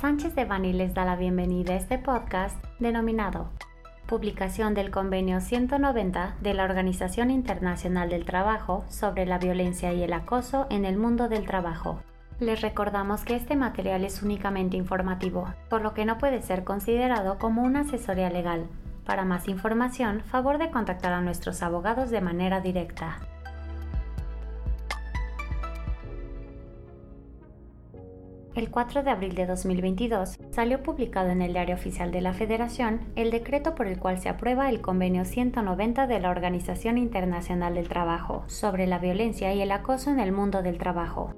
Sánchez de Bani les da la bienvenida a este podcast denominado Publicación del Convenio 190 de la Organización Internacional del Trabajo sobre la violencia y el acoso en el mundo del trabajo. Les recordamos que este material es únicamente informativo, por lo que no puede ser considerado como una asesoría legal. Para más información, favor de contactar a nuestros abogados de manera directa. El 4 de abril de 2022 salió publicado en el Diario Oficial de la Federación el decreto por el cual se aprueba el Convenio 190 de la Organización Internacional del Trabajo sobre la violencia y el acoso en el mundo del trabajo.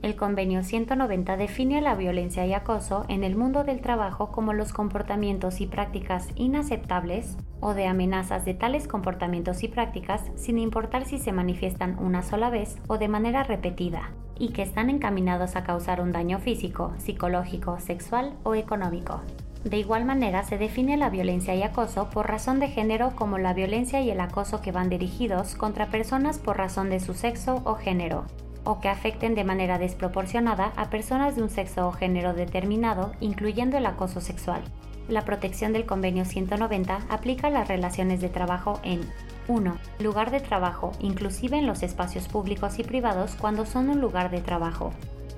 El Convenio 190 define la violencia y acoso en el mundo del trabajo como los comportamientos y prácticas inaceptables o de amenazas de tales comportamientos y prácticas sin importar si se manifiestan una sola vez o de manera repetida, y que están encaminados a causar un daño físico, psicológico, sexual o económico. De igual manera, se define la violencia y acoso por razón de género como la violencia y el acoso que van dirigidos contra personas por razón de su sexo o género, o que afecten de manera desproporcionada a personas de un sexo o género determinado, incluyendo el acoso sexual. La protección del Convenio 190 aplica a las relaciones de trabajo en 1. Lugar de trabajo, inclusive en los espacios públicos y privados cuando son un lugar de trabajo.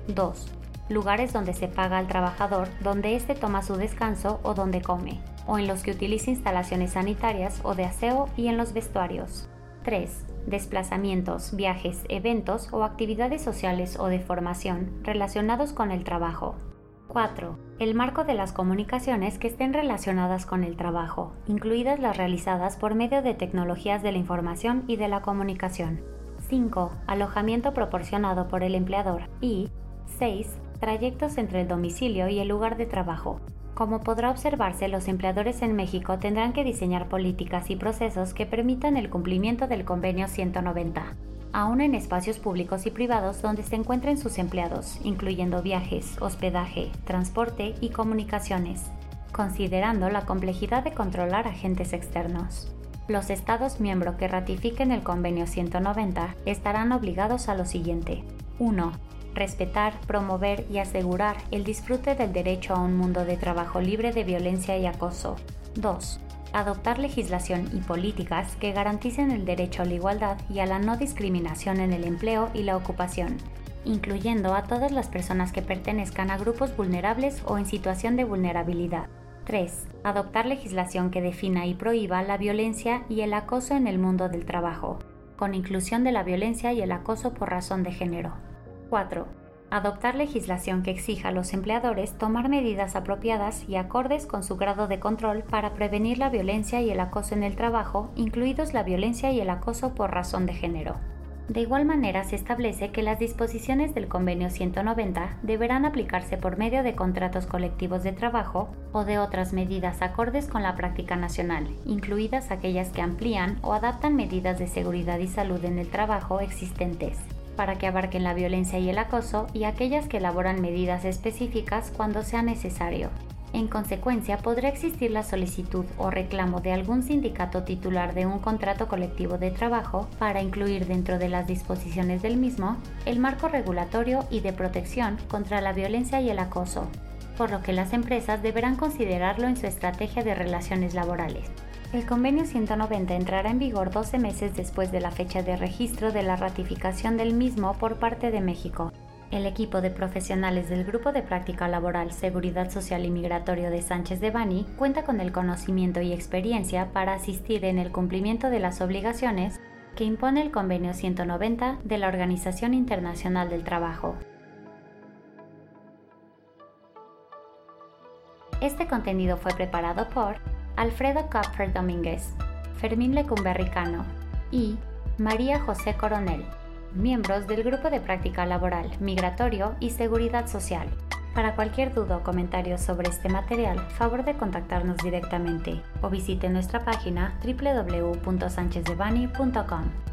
2. Lugares donde se paga al trabajador, donde éste toma su descanso o donde come, o en los que utiliza instalaciones sanitarias o de aseo y en los vestuarios. 3 desplazamientos, viajes, eventos o actividades sociales o de formación relacionados con el trabajo. 4. El marco de las comunicaciones que estén relacionadas con el trabajo, incluidas las realizadas por medio de tecnologías de la información y de la comunicación. 5. Alojamiento proporcionado por el empleador. Y 6. Trayectos entre el domicilio y el lugar de trabajo, como podrá observarse, los empleadores en México tendrán que diseñar políticas y procesos que permitan el cumplimiento del Convenio 190, aún en espacios públicos y privados donde se encuentren sus empleados, incluyendo viajes, hospedaje, transporte y comunicaciones, considerando la complejidad de controlar agentes externos. Los Estados miembros que ratifiquen el Convenio 190 estarán obligados a lo siguiente. 1 respetar, promover y asegurar el disfrute del derecho a un mundo de trabajo libre de violencia y acoso. 2. Adoptar legislación y políticas que garanticen el derecho a la igualdad y a la no discriminación en el empleo y la ocupación, incluyendo a todas las personas que pertenezcan a grupos vulnerables o en situación de vulnerabilidad. 3. Adoptar legislación que defina y prohíba la violencia y el acoso en el mundo del trabajo, con inclusión de la violencia y el acoso por razón de género. 4. Adoptar legislación que exija a los empleadores tomar medidas apropiadas y acordes con su grado de control para prevenir la violencia y el acoso en el trabajo, incluidos la violencia y el acoso por razón de género. De igual manera, se establece que las disposiciones del Convenio 190 deberán aplicarse por medio de contratos colectivos de trabajo o de otras medidas acordes con la práctica nacional, incluidas aquellas que amplían o adaptan medidas de seguridad y salud en el trabajo existentes para que abarquen la violencia y el acoso y aquellas que elaboran medidas específicas cuando sea necesario. En consecuencia, podrá existir la solicitud o reclamo de algún sindicato titular de un contrato colectivo de trabajo para incluir dentro de las disposiciones del mismo el marco regulatorio y de protección contra la violencia y el acoso, por lo que las empresas deberán considerarlo en su estrategia de relaciones laborales. El convenio 190 entrará en vigor 12 meses después de la fecha de registro de la ratificación del mismo por parte de México. El equipo de profesionales del Grupo de Práctica Laboral, Seguridad Social y Migratorio de Sánchez de Bani cuenta con el conocimiento y experiencia para asistir en el cumplimiento de las obligaciones que impone el Convenio 190 de la Organización Internacional del Trabajo. Este contenido fue preparado por Alfredo Kapfer Domínguez, Fermín Lecumberricano y María José Coronel, miembros del Grupo de Práctica Laboral, Migratorio y Seguridad Social. Para cualquier duda o comentario sobre este material, favor de contactarnos directamente o visite nuestra página www.sanchezdevani.com.